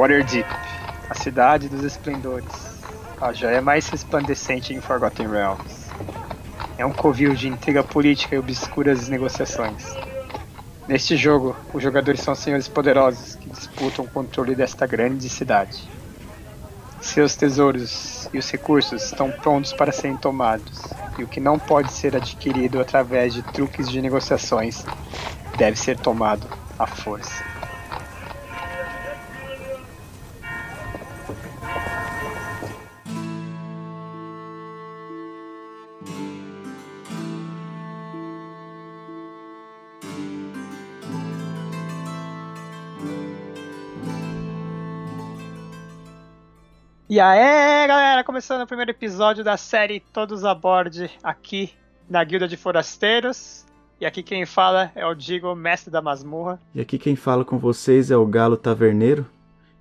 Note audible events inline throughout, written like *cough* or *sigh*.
Waterdeep, a cidade dos esplendores. A joia mais resplandecente em Forgotten Realms. É um covil de intriga política e obscuras negociações. Neste jogo, os jogadores são senhores poderosos que disputam o controle desta grande cidade. Seus tesouros e os recursos estão prontos para serem tomados, e o que não pode ser adquirido através de truques de negociações deve ser tomado à força. E aí, galera, começando o primeiro episódio da série Todos a Bordo aqui na Guilda de Forasteiros. E aqui quem fala é o Digo, mestre da masmurra. E aqui quem fala com vocês é o Galo Taverneiro.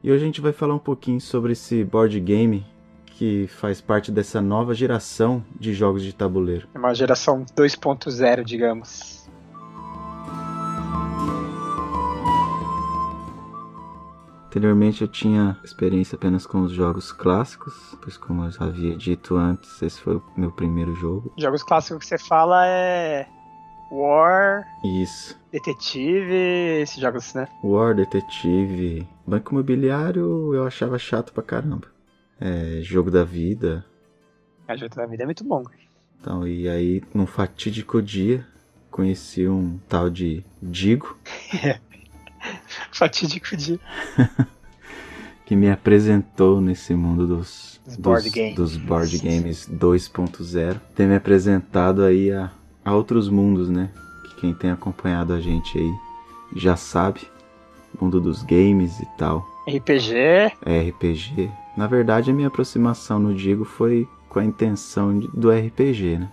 E hoje a gente vai falar um pouquinho sobre esse board game que faz parte dessa nova geração de jogos de tabuleiro. É uma geração 2.0, digamos. Anteriormente eu tinha experiência apenas com os jogos clássicos, pois como eu já havia dito antes, esse foi o meu primeiro jogo. Jogos clássicos que você fala é War, Isso. Detetive, esses jogos, né? War, Detetive, Banco Imobiliário eu achava chato pra caramba. É, jogo da vida. A Jogo da Vida é muito bom. Então, e aí, num fatídico dia, conheci um tal de Digo, *laughs* Fatídico dia. *laughs* que me apresentou nesse mundo dos, Dos board games. dos board games 2.0. Tem me apresentado aí a, a outros mundos, né? Que quem tem acompanhado a gente aí já sabe. Mundo dos games e tal. RPG, RPG. Na verdade, a minha aproximação no Digo foi com a intenção de- do RPG, né?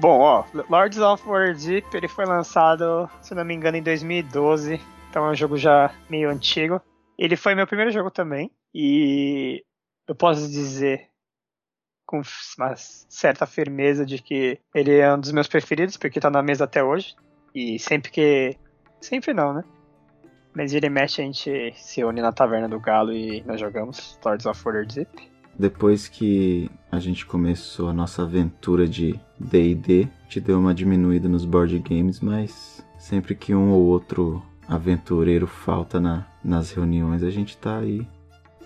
Bom, ó, Lords of Waterdeep, ele foi lançado, se não me engano, em 2012. Então é um jogo já meio antigo. Ele foi meu primeiro jogo também. E eu posso dizer com uma certa firmeza de que ele é um dos meus preferidos, porque tá na mesa até hoje. E sempre que. Sempre não, né? Mas ele mexe, a gente se une na taverna do Galo e nós jogamos Lords of Waterdeep. Depois que a gente começou a nossa aventura de D&D, gente deu uma diminuída nos board games, mas sempre que um ou outro aventureiro falta na- nas reuniões, a gente tá aí.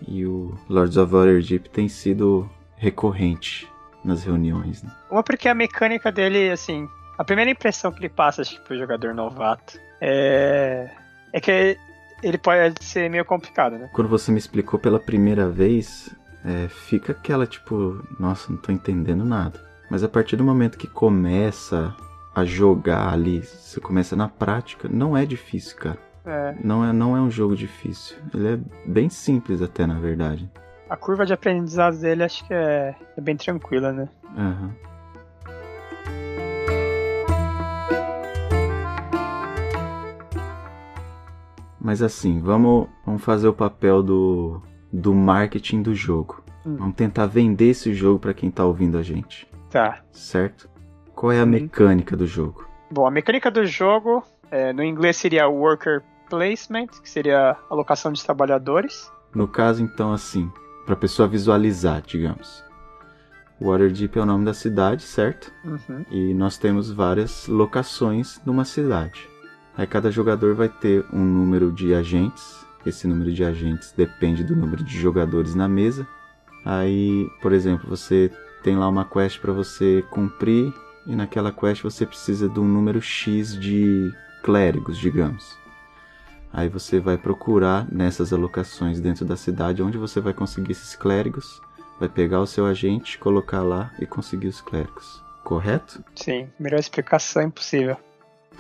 E o Lords of Waterdeep tem sido recorrente nas reuniões, né? Uma porque a mecânica dele, assim, a primeira impressão que ele passa, acho que pro jogador novato, é, é que ele pode ser meio complicado, né? Quando você me explicou pela primeira vez, é, fica aquela tipo, nossa, não tô entendendo nada. Mas a partir do momento que começa a jogar ali, você começa na prática, não é difícil, cara. É, Não é, não é um jogo difícil. Ele é bem simples até, na verdade. a curva de aprendizado dele acho que é, é bem tranquila, né? Aham. Mas assim, vamos, vamos fazer o papel do, do marketing do jogo. Hum. Vamos tentar vender esse jogo para quem tá ouvindo a gente, Tá. certo? Qual é a Uhum. mecânica do jogo? Bom, a mecânica do jogo, é, no inglês seria Worker Placement, que seria alocação de trabalhadores. No caso, então, assim, para pessoa visualizar, digamos. Waterdeep é o nome da cidade, certo? Uhum. E nós temos várias locações numa cidade. Aí cada jogador vai ter um número de agentes. Esse número de agentes depende do número de jogadores na mesa. Aí, por exemplo, você tem lá uma quest para você cumprir e naquela quest você precisa de um número X de clérigos, digamos. Aí você vai procurar nessas alocações dentro da cidade onde você vai conseguir esses clérigos, vai pegar o seu agente, colocar lá e conseguir os clérigos. Correto? Sim, melhor explicação impossível.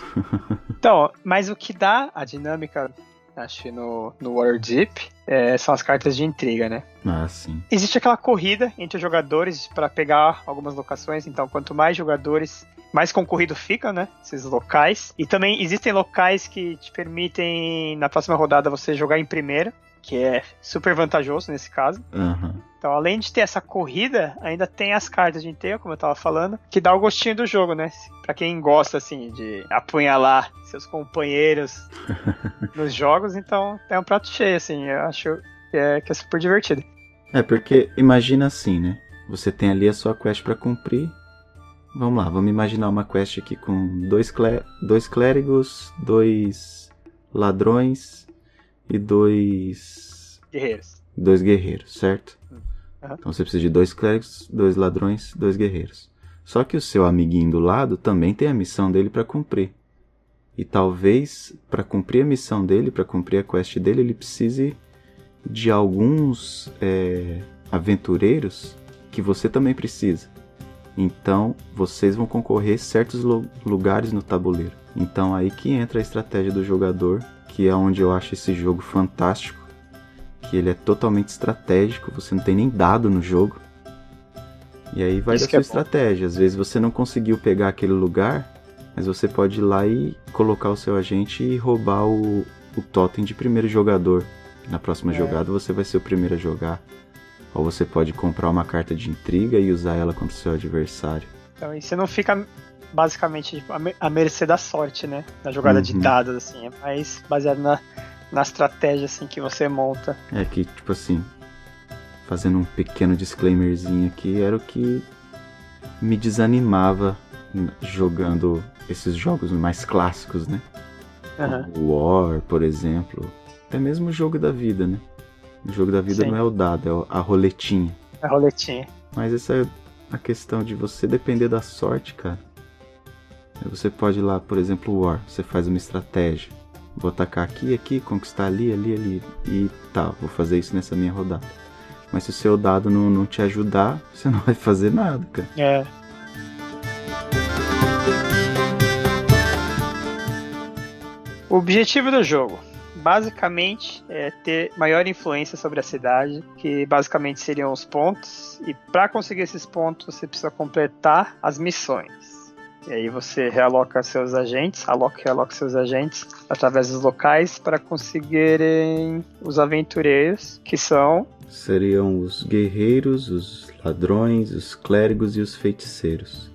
*laughs* então, mas o que dá a dinâmica, acho que no, no Waterdeep, é, são as cartas de intriga, né? Ah, sim. Existe aquela corrida entre os jogadores para pegar algumas locações, então quanto mais jogadores, mais concorrido fica, né? Esses locais. E também existem locais que te permitem, na próxima rodada, você jogar em primeira, que é super vantajoso nesse caso. Aham. Então, além de ter essa corrida, ainda tem as cartas de inteiro, como eu tava falando, que dá o gostinho do jogo, né? Pra quem gosta, assim, de apunhalar seus companheiros *laughs* nos jogos, então é um prato cheio, assim. Eu acho que é, que é super divertido. É, porque imagina assim, né? Você tem ali a sua quest para cumprir. Vamos lá, vamos imaginar uma quest aqui com dois, clé dois clérigos, dois ladrões e dois. Guerreiros. Dois guerreiros, certo? Uhum. Então você precisa de dois clérigos, dois ladrões, dois guerreiros. Só que o seu amiguinho do lado também tem a missão dele para cumprir. E talvez para cumprir a missão dele, para cumprir a quest dele, ele precise de alguns é, aventureiros que você também precisa. Então vocês vão concorrer certos lugares no tabuleiro. Então aí que entra a estratégia do jogador, que é onde eu acho esse jogo fantástico que ele é totalmente estratégico, você não tem nem dado no jogo. E aí vai Isso da sua é estratégia. Às vezes você não conseguiu pegar aquele lugar, mas você pode ir lá e colocar o seu agente e roubar o, o totem de primeiro jogador. Na próxima é. jogada você vai ser o primeiro a jogar. Ou você pode comprar uma carta de intriga e usar ela contra o seu adversário. Então, aí você não fica basicamente a mercê da sorte, né? Na jogada uhum. de dados, assim. É mais baseado na, na estratégia assim que você monta. É que, tipo assim, fazendo um pequeno disclaimerzinho aqui, era o que me desanimava jogando esses jogos mais clássicos, né? Uhum. War, por exemplo. Até mesmo o jogo da vida, né? O jogo da vida Sim. não é o dado, é a roletinha. A roletinha. Mas essa é a questão de você depender da sorte, cara. Você pode ir lá, por exemplo, War, você faz uma estratégia. Vou atacar aqui, aqui, conquistar ali, ali, ali. E tá, vou fazer isso nessa minha rodada. Mas se o seu dado não, não te ajudar, você não vai fazer nada, cara. É. O objetivo do jogo, basicamente, é ter maior influência sobre a cidade, que basicamente seriam os pontos. E para conseguir esses pontos, você precisa completar as missões. E aí você realoca seus agentes, aloca e realoca seus agentes através dos locais para conseguirem os aventureiros, que são. Seriam os guerreiros, os ladrões, os clérigos e os feiticeiros.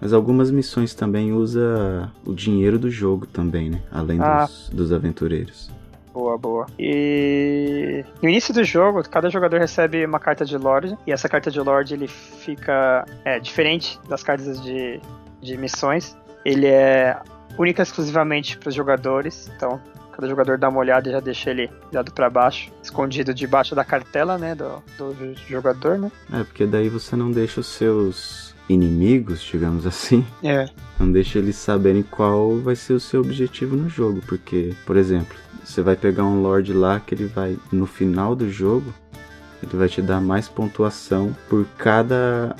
Mas algumas missões também usa o dinheiro do jogo também, né? Além ah. dos, dos aventureiros. Boa, boa. E no início do jogo, cada jogador recebe uma carta de Lorde, e essa carta de Lorde ele fica é, diferente das cartas de de missões. Ele é única exclusivamente para os jogadores, então cada jogador dá uma olhada e já deixa ele virado para baixo, escondido debaixo da cartela, né, do, do jogador, né? É, porque daí você não deixa os seus inimigos, digamos assim, é. não deixa eles saberem qual vai ser o seu objetivo no jogo, porque, por exemplo, você vai pegar um Lord lá que ele vai, no final do jogo, ele vai te dar mais pontuação por cada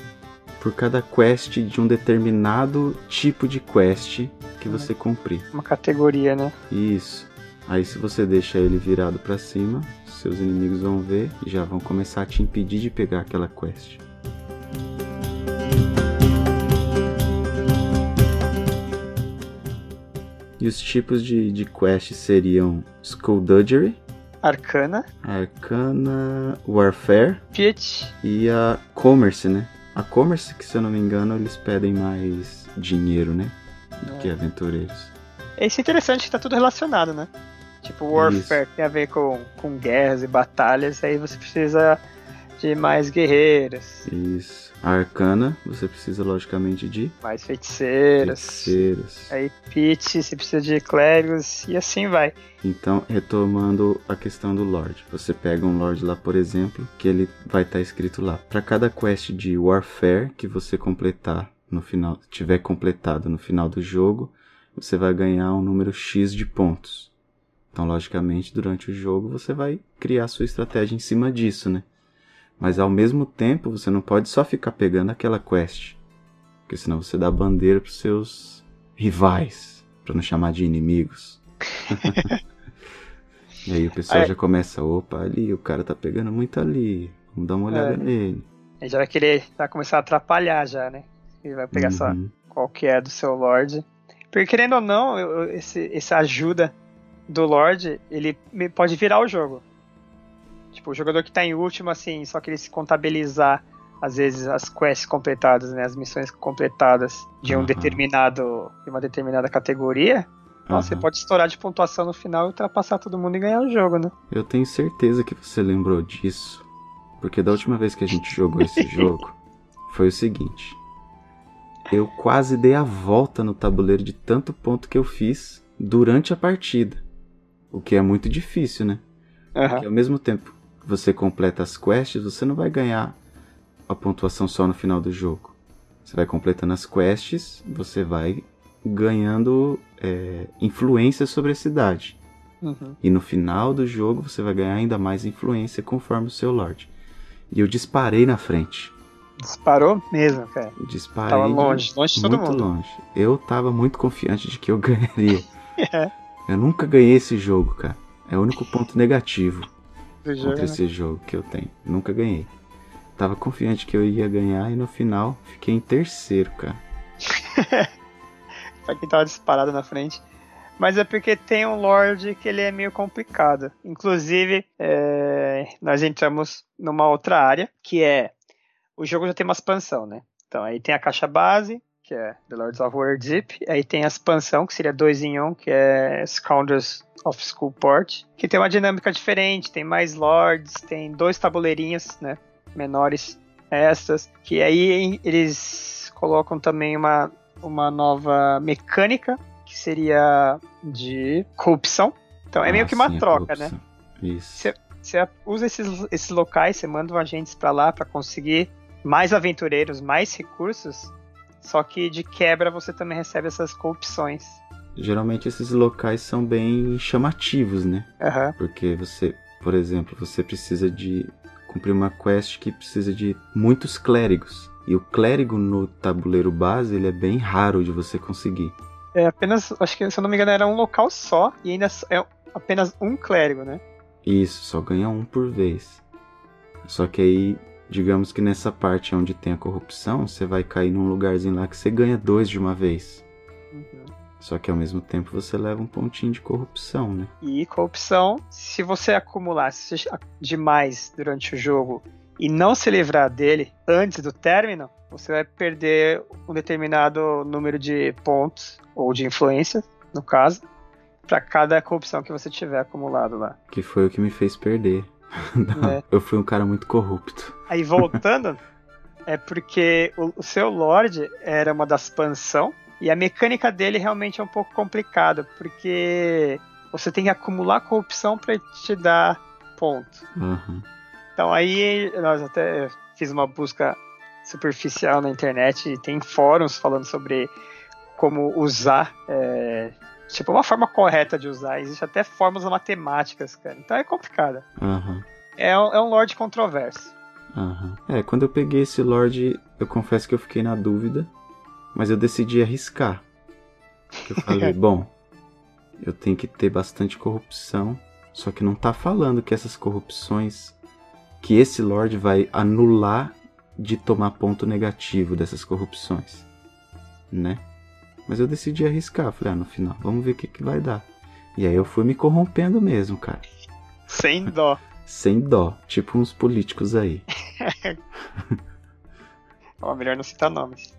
por cada quest de um determinado tipo de quest que uhum. você cumprir. Uma categoria, né? Isso. Aí se você deixa ele virado para cima, seus inimigos vão ver e já vão começar a te impedir de pegar aquela quest. E os tipos de, de quest seriam Skullduggery, Arcana, Arcana, Warfare, Pitch e a Commerce, né? A Commerce, que se eu não me engano, eles pedem mais dinheiro, né? Do é. que aventureiros. Isso é interessante que tá tudo relacionado, né? Tipo, Warfare Isso. tem a ver com, com guerras e batalhas, aí você precisa de mais guerreiros. Isso. Arcana, você precisa logicamente de mais feiticeiros. Feiticeiros. Aí Pit, você precisa de clérigos e assim vai. Então, retomando a questão do Lord. Você pega um Lord lá, por exemplo, que ele vai estar tá escrito lá. Para cada quest de Warfare que você completar no final, tiver completado no final do jogo, você vai ganhar um número X de pontos. Então, logicamente, durante o jogo você vai criar sua estratégia em cima disso, né? Mas ao mesmo tempo, você não pode só ficar pegando aquela quest. Porque senão você dá bandeira pros seus rivais, para não chamar de inimigos. *laughs* e aí o pessoal aí, já começa, opa, ali, o cara tá pegando muito ali. Vamos dar uma olhada é, nele. Ele já vai querer vai começar a atrapalhar já, né? Ele vai pegar uhum. só qual que é do seu Lorde. Porque querendo ou não, esse, essa ajuda do Lorde, ele pode virar o jogo. Tipo, o jogador que tá em último, assim, só que ele se contabilizar, às vezes, as quests completadas, né? As missões completadas de um Aham. determinado. de uma determinada categoria. Nossa, você Aham. pode estourar de pontuação no final e ultrapassar todo mundo e ganhar o jogo, né? Eu tenho certeza que você lembrou disso. Porque da última vez que a gente jogou esse *laughs* jogo, foi o seguinte. Eu quase dei a volta no tabuleiro de tanto ponto que eu fiz durante a partida. O que é muito difícil, né? Aham. Porque ao mesmo tempo você completa as quests, você não vai ganhar a pontuação só no final do jogo. Você vai completando as quests, você vai ganhando é, influência sobre a cidade. Uhum. E no final do jogo você vai ganhar ainda mais influência conforme o seu Lorde. E eu disparei na frente. Disparou mesmo, cara. Disparei Tava longe, longe de todo muito mundo. longe. Eu tava muito confiante de que eu *laughs* ganharia. *laughs* É, Eu nunca ganhei esse jogo, cara. É o único ponto negativo jogo, contra né? esse jogo que eu tenho. Nunca ganhei. Tava confiante que eu ia ganhar e no final fiquei em terceiro, cara. *laughs* Pra quem tava disparado na frente. Mas é porque tem um Lorde que ele é meio complicado. Inclusive, é, nós entramos numa outra área, que é. O jogo já tem uma expansão, né? Então aí tem a caixa base, que é The Lords of Waterdeep. Aí tem a expansão, que seria 2 em 1, um, que é Scoundrels of Skullport. Que tem uma dinâmica diferente, tem mais Lords, tem dois tabuleirinhos, né? Menores extras. Que aí eles colocam também uma, uma nova mecânica, que seria de corrupção. Então é meio Ah, que uma sim, a troca, né? Isso. Você, usa esses, esses locais, você manda agentes pra lá pra conseguir mais aventureiros, mais recursos. Só que de quebra você também recebe essas corrupções. Geralmente esses locais são bem chamativos, né? Aham. Porque você, por exemplo, você precisa de cumprir uma quest que precisa de muitos clérigos. E o clérigo no tabuleiro base, ele é bem raro de você conseguir. É apenas, acho que se eu não me engano era um local só e ainda é apenas um clérigo, né? Isso, só ganha um por vez. Só que aí, digamos que nessa parte onde tem a corrupção, você vai cair num lugarzinho lá que você ganha dois de uma vez. Uhum. Só que ao mesmo tempo você leva um pontinho de corrupção, né? E corrupção, se você acumular demais durante o jogo e não se livrar dele antes do término, você vai perder um determinado número de pontos, ou de influência, no caso, para cada corrupção que você tiver acumulado lá. Que foi o que me fez perder. Não, *laughs* É. Eu fui um cara muito corrupto. Aí voltando, é porque o, o seu Lorde era uma das expansão e a mecânica dele realmente é um pouco complicada, porque você tem que acumular corrupção para te dar ponto. Aham. Então aí nós até fiz uma busca superficial na internet e tem fóruns falando sobre como usar, é, tipo uma forma correta de usar. Existe até formas matemáticas, cara. Então é complicado. Aham. É, um- é um Lorde controverso. Aham. É, quando eu peguei esse Lorde, eu confesso que eu fiquei na dúvida, mas eu decidi arriscar. Eu falei, *laughs* bom, eu tenho que ter bastante corrupção, só que não tá falando que essas corrupções, que esse Lorde vai anular de tomar ponto negativo dessas corrupções, né? Mas eu decidi arriscar, falei, ah, no final, vamos ver o que, que vai dar. E aí eu fui me corrompendo mesmo, cara. Sem dó. Sem dó, tipo uns políticos aí. *laughs* Ó, melhor não citar nomes.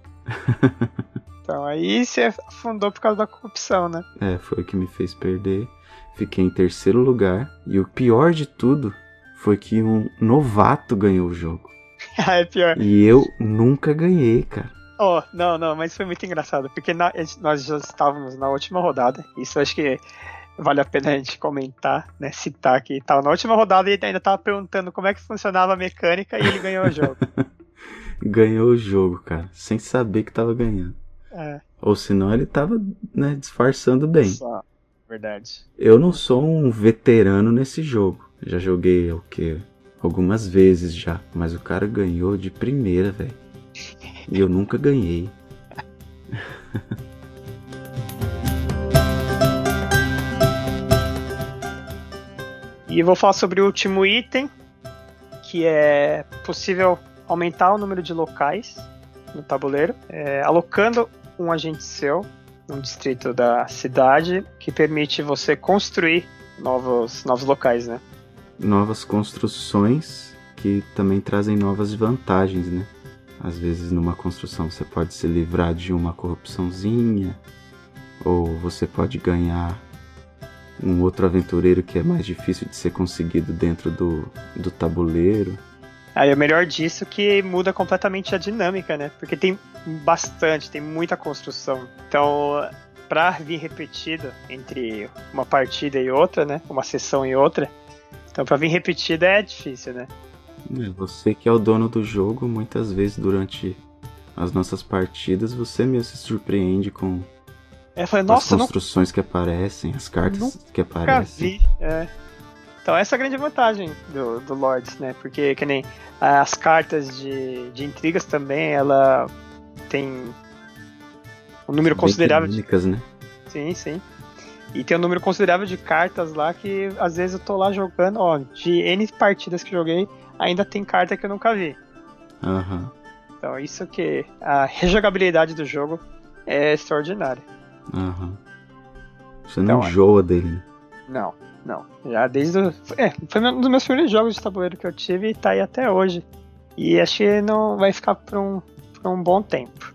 Então aí você afundou por causa da corrupção, né? É, foi o que me fez perder. Fiquei em terceiro lugar. E o pior de tudo foi que um novato ganhou o jogo. *laughs* Ah, é pior. E eu nunca ganhei, cara. Oh, não, não, mas foi muito engraçado, porque na- nós já estávamos na última rodada. Isso acho que vale a pena a gente comentar, né? Citar que tava na última rodada e ele ainda tava perguntando como é que funcionava a mecânica e ele ganhou o jogo. *laughs* Ganhou o jogo, cara. Sem saber que tava ganhando. É, Ou senão ele tava, né, disfarçando bem. só. Verdade. Eu não sou um veterano nesse jogo. Já joguei o quê? Algumas vezes já. Mas o cara ganhou de primeira, velho. E eu nunca ganhei. *laughs* E vou falar sobre o último item, que é possível aumentar o número de locais no tabuleiro, é, alocando um agente seu num distrito da cidade, que permite você construir novos, novos locais, né? novas construções que também trazem novas vantagens, né? Às vezes numa construção você pode se livrar de uma corrupçãozinha, ou você pode ganhar um outro aventureiro que é mais difícil de ser conseguido dentro do, do tabuleiro. Aí o melhor disso é que muda completamente a dinâmica, né? Porque tem bastante, tem muita construção. Então, pra vir repetida entre uma partida e outra, né? Uma sessão e outra. Então, pra vir repetida é difícil, né? É, você que é o dono do jogo, muitas vezes durante as nossas partidas, você mesmo se surpreende com é, falei, nossa, as construções não... que aparecem, as cartas que aparecem. Vi, é. Então essa é a grande vantagem do, do Lords, né? Porque que nem as cartas de, de intrigas também, ela tem um número São considerável de. né? Sim, sim. E tem um número considerável de cartas lá que às vezes eu tô lá jogando, ó, de N partidas que joguei, ainda tem carta que eu nunca vi. Uhum. Então isso que a rejogabilidade do jogo é extraordinária. Aham. Você não então, enjoa dele, né? Não, não. Já desde o. É, foi um dos meus primeiros jogos de tabuleiro que eu tive e tá aí até hoje. E acho que não vai ficar por um, por um bom tempo.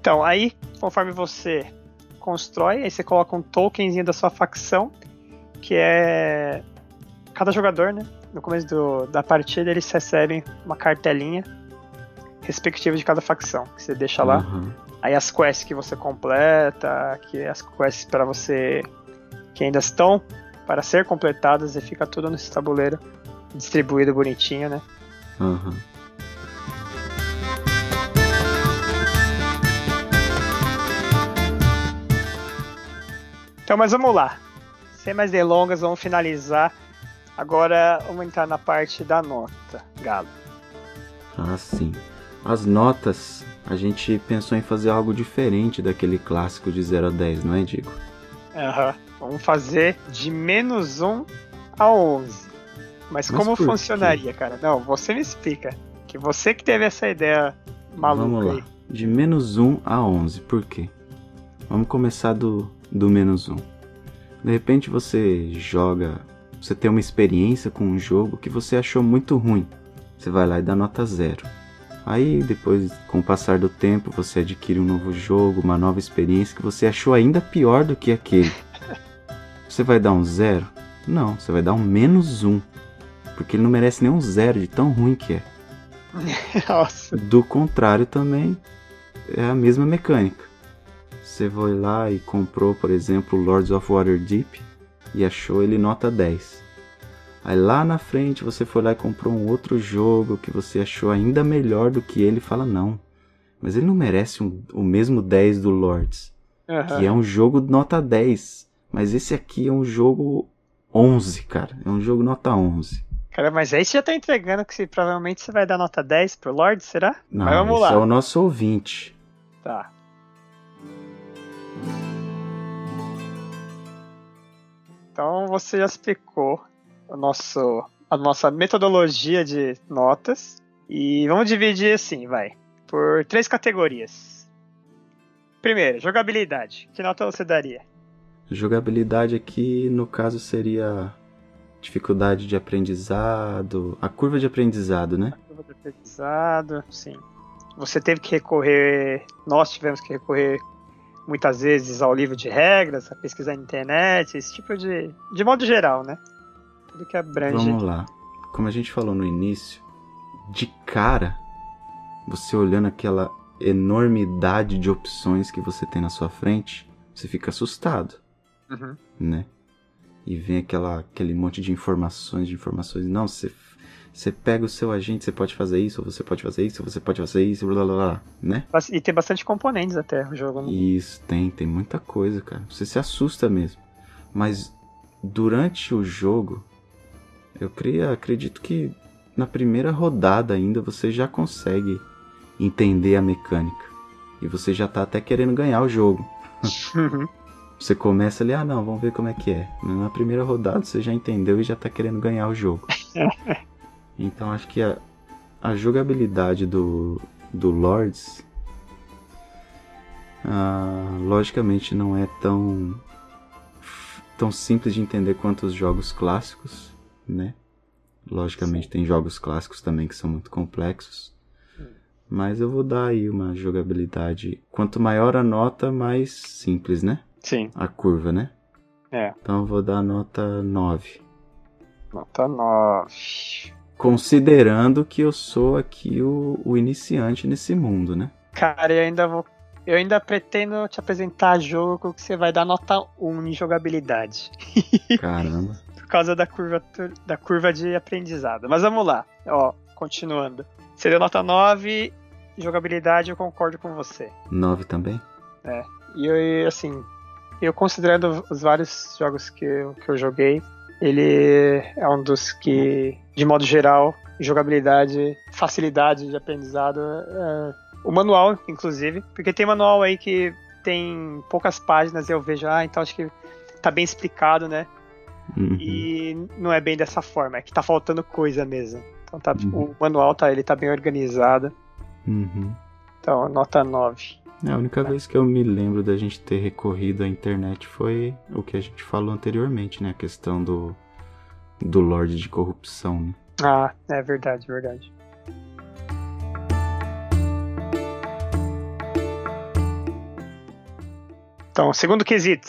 Então, aí, conforme você constrói, aí você coloca um tokenzinho da sua facção, que é. Cada jogador, né? No começo do, da partida, eles recebem uma cartelinha respectiva de cada facção, que você deixa lá. Uhum. Aí as quests que você completa, que as quests para você que ainda estão para ser completadas e fica tudo nesse tabuleiro distribuído bonitinho, né? Uhum. Então, mas vamos lá. Sem mais delongas, vamos finalizar. Agora vamos entrar na parte da nota, Galo. Ah, sim. As notas a gente pensou em fazer algo diferente daquele clássico de 0 a 10, não é, Diego? Aham. Uhum. Vamos fazer de menos 1 a 11. Mas, Mas como funcionaria, quê? cara? Não, você me explica. Que você que teve essa ideia maluca Vamos lá. Aí. De menos 1 a 11. Por quê? Vamos começar do, do menos 1. De repente você joga. Você tem uma experiência com um jogo que você achou muito ruim. Você vai lá e dá nota 0. Aí depois, com o passar do tempo, você adquire um novo jogo, uma nova experiência que você achou ainda pior do que aquele. *laughs* Você vai dar um zero? Não, você vai dar um menos um. Porque ele não merece nem um zero de tão ruim que é. *laughs* Nossa. Do contrário também, é a mesma mecânica. Você foi lá e comprou, por exemplo, Lords of Waterdeep e achou ele nota 10. Aí lá na frente você foi lá e comprou um outro jogo que você achou ainda melhor do que ele e fala: não, mas ele não merece um, o mesmo 10 do Lords. Uhum. Que é um jogo nota 10. Mas esse aqui é um jogo 11, cara. É um jogo nota 11. Cara, mas aí você já tá entregando que provavelmente você vai dar nota 10 pro Lord, será? Não, mas vamos lá. é o nosso ouvinte. Tá. Então você já explicou o nosso, a nossa metodologia de notas. E vamos dividir assim, vai, por três categorias. Primeiro, jogabilidade. Que nota você daria? Jogabilidade aqui, no caso, seria dificuldade de aprendizado, a curva de aprendizado, né? A curva de aprendizado, sim. Você teve que recorrer, nós tivemos que recorrer muitas vezes ao livro de regras, a pesquisar na internet, esse tipo de. de modo geral, né? Tudo que abrange. Vamos lá. Como a gente falou no início, de cara, você olhando aquela enormidade de opções que você tem na sua frente, você fica assustado, uhum. né? E vem aquela, aquele monte de informações, de informações. Não, você, você pega o seu agente, você pode fazer isso, ou você pode fazer isso, ou você pode fazer isso, blá blá blá, né? E tem bastante componentes até o jogo. Né? Isso, tem, tem muita coisa, cara. Você se assusta mesmo. Mas durante o jogo, eu creio, acredito que na primeira rodada ainda você já consegue entender a mecânica. E você já tá até querendo ganhar o jogo. *laughs* Você começa ali, ah não, vamos ver como é que é. Na primeira rodada você já entendeu e já tá querendo ganhar o jogo. *laughs* então acho que a, a jogabilidade do, do Lords ah, logicamente não é tão tão simples de entender quanto os jogos clássicos, né? Logicamente tem jogos clássicos também que são muito complexos. Hum. Mas eu vou dar aí uma jogabilidade. Quanto maior a nota, mais simples, né? Sim. A curva, né? É. Então eu vou dar nota 9. Nota 9. Considerando que eu sou aqui o, o iniciante nesse mundo, né? Cara, eu ainda vou. Eu ainda pretendo te apresentar jogo que você vai dar nota 1 em jogabilidade. *laughs* Caramba. Por causa da curva, da curva de aprendizado. Mas vamos lá. Ó, continuando. Você deu nota 9, jogabilidade eu concordo com você. 9 também? É. E eu, assim, eu considerando os vários jogos que eu, que eu joguei, ele é um dos que, de modo geral, jogabilidade, facilidade de aprendizado, é, o manual, inclusive, porque tem manual aí que tem poucas páginas e eu vejo, ah, então acho que tá bem explicado, né? Uhum. E não é bem dessa forma, é que tá faltando coisa mesmo. Então tá, uhum. o manual tá, ele tá bem organizado. Uhum. Então, nota 9. É, a única vez que eu me lembro da gente ter recorrido à internet foi o que a gente falou anteriormente, né? A questão do, do Lorde de corrupção, né? Ah, é verdade, verdade. Então, segundo quesito,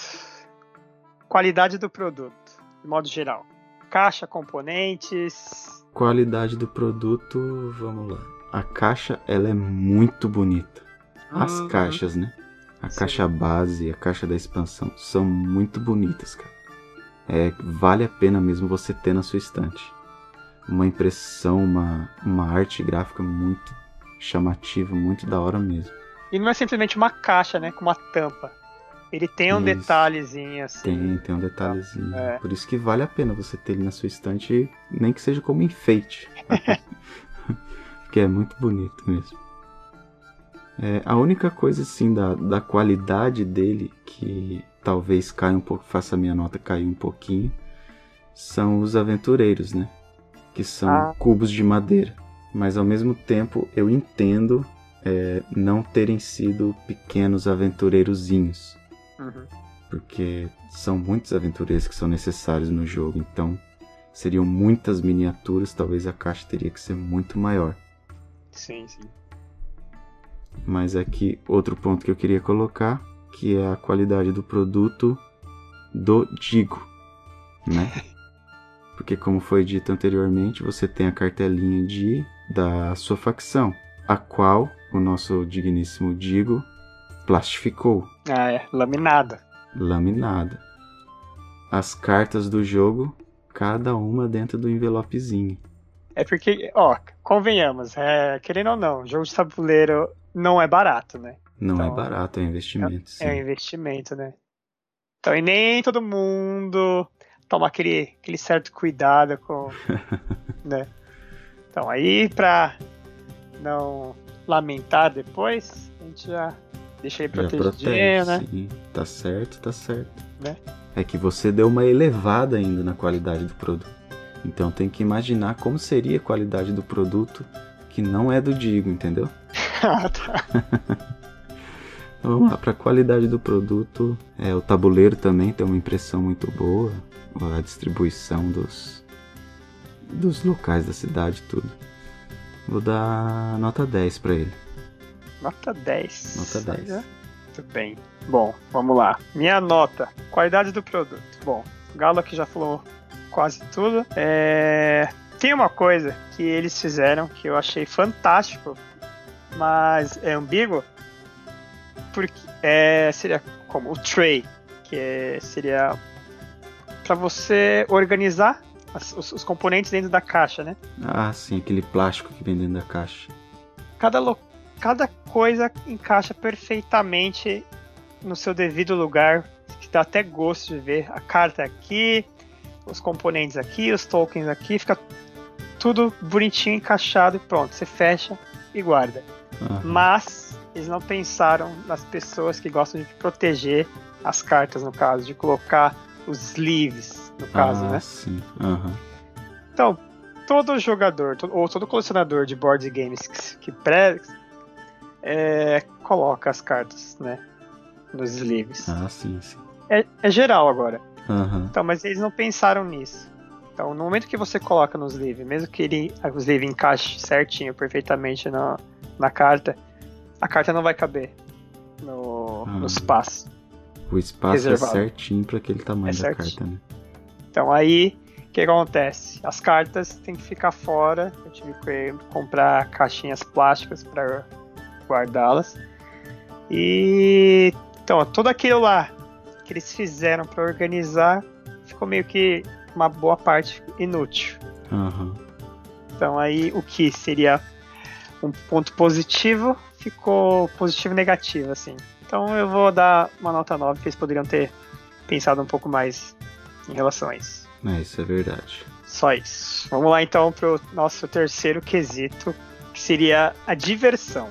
qualidade do produto, de modo geral. Caixa, componentes. Qualidade do produto, vamos lá. A caixa, ela é muito bonita. As uhum. caixas, né? A Sim. caixa base e a caixa da expansão são muito bonitas, cara. É, vale a pena mesmo você ter na sua estante. Uma impressão, uma, uma arte gráfica muito chamativa, muito da hora mesmo. E não é simplesmente uma caixa, né? Com uma tampa. Ele tem um isso. detalhezinho assim. Tem, tem um detalhezinho. É. Por isso que vale a pena você ter ele na sua estante, nem que seja como enfeite. *laughs* Porque é muito bonito mesmo. É, a única coisa assim da, da qualidade dele que talvez caia um pouco, faça a minha nota cair um pouquinho, são os aventureiros, né? Que são ah. cubos de madeira. Mas ao mesmo tempo eu entendo é, não terem sido pequenos aventureirozinhos. Uhum. Porque são muitos aventureiros que são necessários no jogo. Então seriam muitas miniaturas, talvez a caixa teria que ser muito maior. Sim, sim. Mas aqui outro ponto que eu queria colocar, que é a qualidade do produto do Digo, né? *laughs* Porque como foi dito anteriormente, você tem a cartelinha de da sua facção, a qual o nosso digníssimo Digo plastificou. Ah, é, laminada. Laminada. As cartas do jogo, cada uma dentro do envelopezinho. É porque, ó, convenhamos, é, querendo ou não, jogo de tabuleiro não é barato, né? Não é então, é barato, é investimento. É, é, investimento, né? Então, e nem todo mundo toma aquele, aquele certo cuidado com. *laughs* né? Então, aí, pra não lamentar depois, a gente já deixa ele protegidinho, né? Sim, tá certo, tá certo. Né? É que você deu uma elevada ainda na qualidade do produto. Então tem que imaginar como seria a qualidade do produto que não é do Digo, entendeu? *laughs* ah, tá. Vamos lá, para a qualidade do produto, é, o tabuleiro também tem uma impressão muito boa, a distribuição dos, dos locais da cidade tudo. Vou dar nota 10 para ele. Nota 10. Nota 10. Muito bem. Bom, vamos lá. Minha nota, qualidade do produto. Bom, o Galo aqui já falou quase tudo. É... Tem uma coisa que eles fizeram que eu achei fantástico mas é ambíguo porque é, seria como o tray, que é, seria para você organizar as, os, os, componentes dentro da caixa, né? Ah, sim, aquele plástico que vem dentro da caixa. Cada, lo, cada coisa encaixa perfeitamente no seu devido lugar, que dá até gosto de ver. A carta aqui, os componentes aqui, os tokens aqui, fica tudo bonitinho encaixado e pronto. Você fecha e guarda. Uhum. Mas eles não pensaram nas pessoas que gostam de proteger as cartas, no caso, de colocar os sleeves, no caso, ah, né? Sim. Uhum. Então, todo jogador, ou todo colecionador de board games que, que pré, é, coloca as cartas, né? Nos sleeves. Ah, sim, sim. É, é geral agora. Uhum. Então, mas eles não pensaram nisso. Então, no momento que você coloca nos livros, mesmo que ele, os livros encaixem certinho, perfeitamente na, na carta, a carta não vai caber no, Ah. no espaço. O espaço Reservado. é certinho para aquele tamanho É da carta, né? Então aí, o que acontece? As cartas têm que ficar fora. Eu tive que comprar caixinhas plásticas para guardá-las. E então, tudo aquilo lá que eles fizeram para organizar ficou meio que uma boa parte inútil. Aham. Então aí o que seria um ponto positivo ficou positivo e negativo, assim. Então eu vou dar uma nota 9, que eles poderiam ter pensado um pouco mais em relação a isso. É, isso é verdade. Só isso. Vamos lá então pro nosso terceiro quesito, que seria a diversão.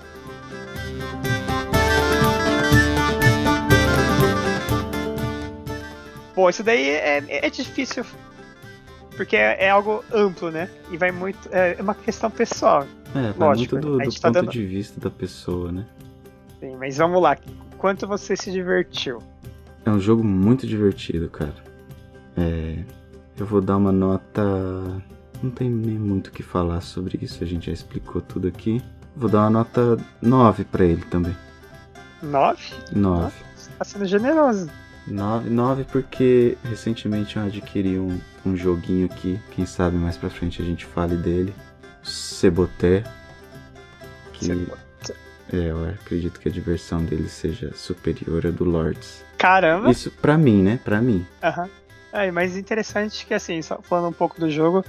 Bom, isso daí é, é difícil porque é, é algo amplo, né? E vai muito. É uma questão pessoal. É, vai Lógico, muito do, do tá ponto dando- de vista da pessoa, né? Sim, mas vamos lá. Quanto você se divertiu? É um jogo muito divertido, cara. É, eu vou dar uma nota. Não tem nem muito o que falar sobre isso, a gente já explicou tudo aqui. Vou dar uma nota 9 pra ele também. Nove? 9. Você tá sendo generoso. 9, 9 porque recentemente eu adquiri um, um joguinho aqui. Quem sabe mais pra frente a gente fale dele. Ceboté. Que Você- é, eu acredito que a diversão dele seja superior à do Lords. Caramba! Isso pra mim, né? Pra mim. Aham. É, mas interessante que assim, só falando um pouco do jogo,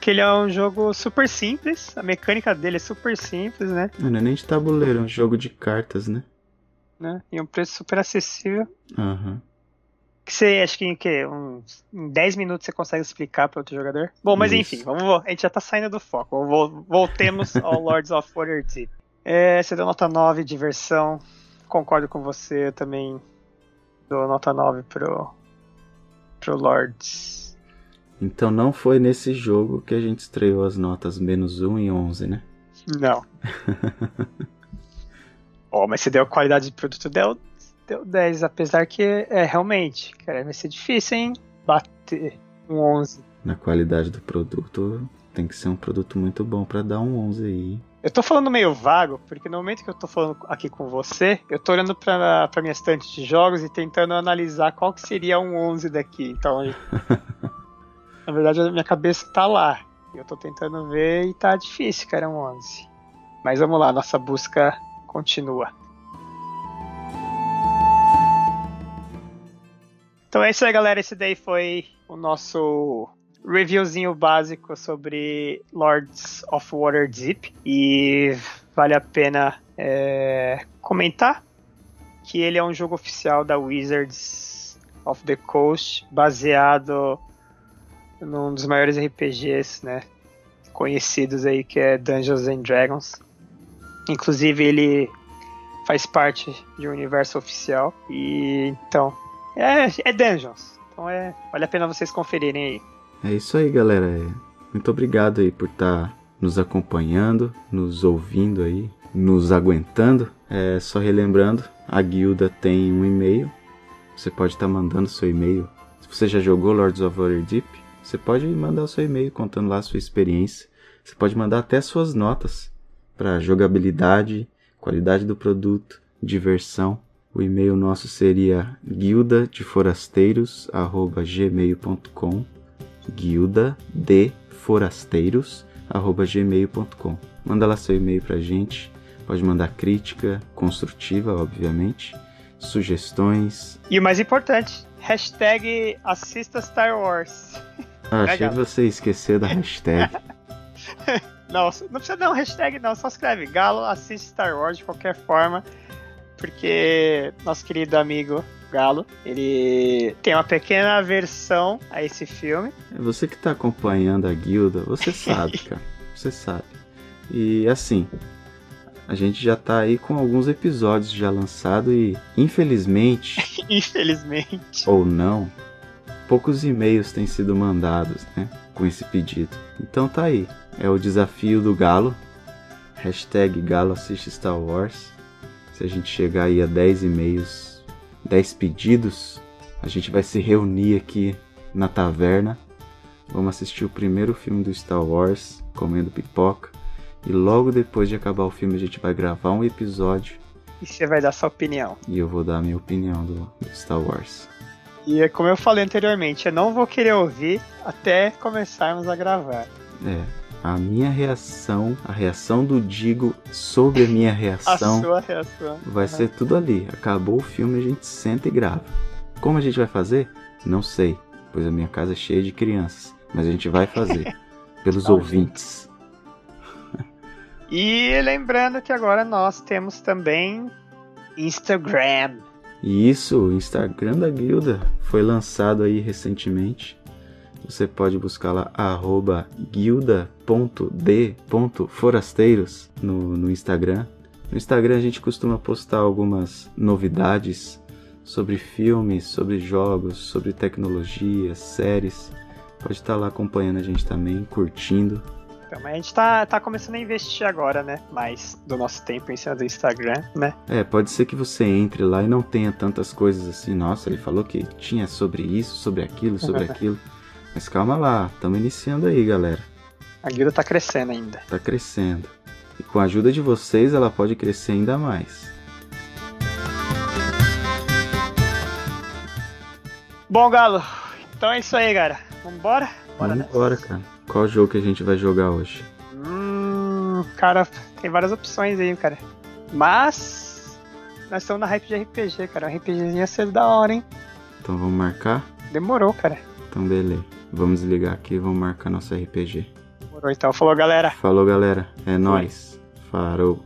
que ele é um jogo super simples, a mecânica dele é super simples, né? Não é nem de tabuleiro, é um jogo de cartas, né? Né? E um preço super acessível. Aham. Que você acha que em, que, uns, em 10 minutos você consegue explicar para outro jogador? Bom, mas Isso. enfim, vamos, a gente já tá saindo do foco. Vol- Voltemos ao *laughs* Lords of Waterdeep. É, você deu nota 9, diversão. Concordo com você, também dou nota 9 pro, pro Lords. Então não foi nesse jogo que a gente estreou as notas menos 1 e 11, né? Não. *laughs* oh, mas você deu qualidade de produto, deu, deu 10, apesar que é realmente, cara, vai ser difícil, hein? Bater um 11. Na qualidade do produto, tem que ser um produto muito bom pra dar um 11 aí. Eu tô falando meio vago, porque no momento que eu tô falando aqui com você, eu tô olhando pra, pra minha estante de jogos e tentando analisar qual que seria um 11 daqui. Então, *laughs* na verdade, a minha cabeça tá lá. Eu tô tentando ver e tá difícil, cara, um 11. Mas vamos lá, nossa busca continua. Então é isso aí, galera. Esse daí foi o nosso reviewzinho básico sobre Lords of Waterdeep. E vale a pena é, comentar que ele é um jogo oficial da Wizards of the Coast, baseado num dos maiores RPGs, né, conhecidos aí que é Dungeons and Dragons. Inclusive ele faz parte de um universo oficial e então é, é Dungeons. Então é vale a pena vocês conferirem aí. É isso aí, galera. É, Muito obrigado aí por estar nos acompanhando, nos ouvindo aí, nos aguentando. É, só relembrando, a guilda tem um e-mail. Você pode estar mandando seu e-mail. Se você já jogou Lords of Waterdeep, você pode mandar seu e-mail contando lá a sua experiência. Você pode mandar até suas notas para jogabilidade, qualidade do produto, diversão. O e-mail nosso seria guildadeforasteiros@gmail.com guilda de forasteiros@gmail.com. Manda lá seu e-mail pra gente. Pode mandar crítica construtiva, obviamente, sugestões. E o mais importante, hashtag assista Star Wars. Ah, achei Legal. que você esqueceu da hashtag. *laughs* Não, não precisa dar um hashtag não, só escreve Galo assiste Star Wars de qualquer forma, porque nosso querido amigo Galo, ele tem uma pequena aversão a esse filme. É Você que tá acompanhando a guilda, você *laughs* sabe, cara. Você sabe. E assim, a gente já tá aí com alguns episódios já lançados e, infelizmente, *laughs* Infelizmente. ou não, poucos e-mails têm sido mandados, né? Com esse pedido. Então tá aí. É o desafio do Galo. Hashtag Galo assiste Star Wars. Se a gente chegar aí a 10 e-mails, 10 pedidos, a gente vai se reunir aqui na taverna Vamos assistir o primeiro filme do Star Wars, comendo pipoca. E logo depois de acabar o filme, a gente vai gravar um episódio. E você vai dar sua opinião. E eu vou dar a minha opinião do, do Star Wars. E é como eu falei anteriormente, eu não vou querer ouvir até começarmos a gravar. É, a minha reação, a reação do Digo sobre a minha reação. a sua reação. Vai ser tudo ali. Acabou o filme, a gente senta e grava. Como a gente vai fazer? Não sei, pois a minha casa é cheia de crianças. Mas a gente vai fazer. *laughs* pelos ouvintes. E lembrando que agora nós temos também Instagram. Isso, o Instagram da Guilda foi lançado aí recentemente. Você pode buscar lá guilda.d.forasteiros no, no Instagram. No Instagram a gente costuma postar algumas novidades sobre filmes, sobre jogos, sobre tecnologia, séries. Pode estar lá acompanhando a gente também, curtindo. Então, mas a gente tá, tá começando a investir agora, né? Mais do nosso tempo em cima do Instagram, né? É, pode ser que você entre lá e não tenha tantas coisas assim. Nossa, ele falou que tinha sobre isso, sobre aquilo, sobre *laughs* aquilo. Mas calma lá, estamos iniciando aí, galera. A guilda tá crescendo ainda. Tá crescendo. E com a ajuda de vocês, ela pode crescer ainda mais. Bom, Galo, então é isso aí, cara. Vambora? Bora Vambora, nessa. cara. Qual jogo que a gente vai jogar hoje? Hum, cara, tem várias opções aí, cara. Mas nós estamos na hype de RPG, cara. Um RPGzinho ia ser da hora, hein? Então vamos marcar? Demorou, cara. Então beleza. Vamos ligar aqui e vamos marcar nosso RPG. Então. Falou, galera. Falou, galera. É nóis. Farou.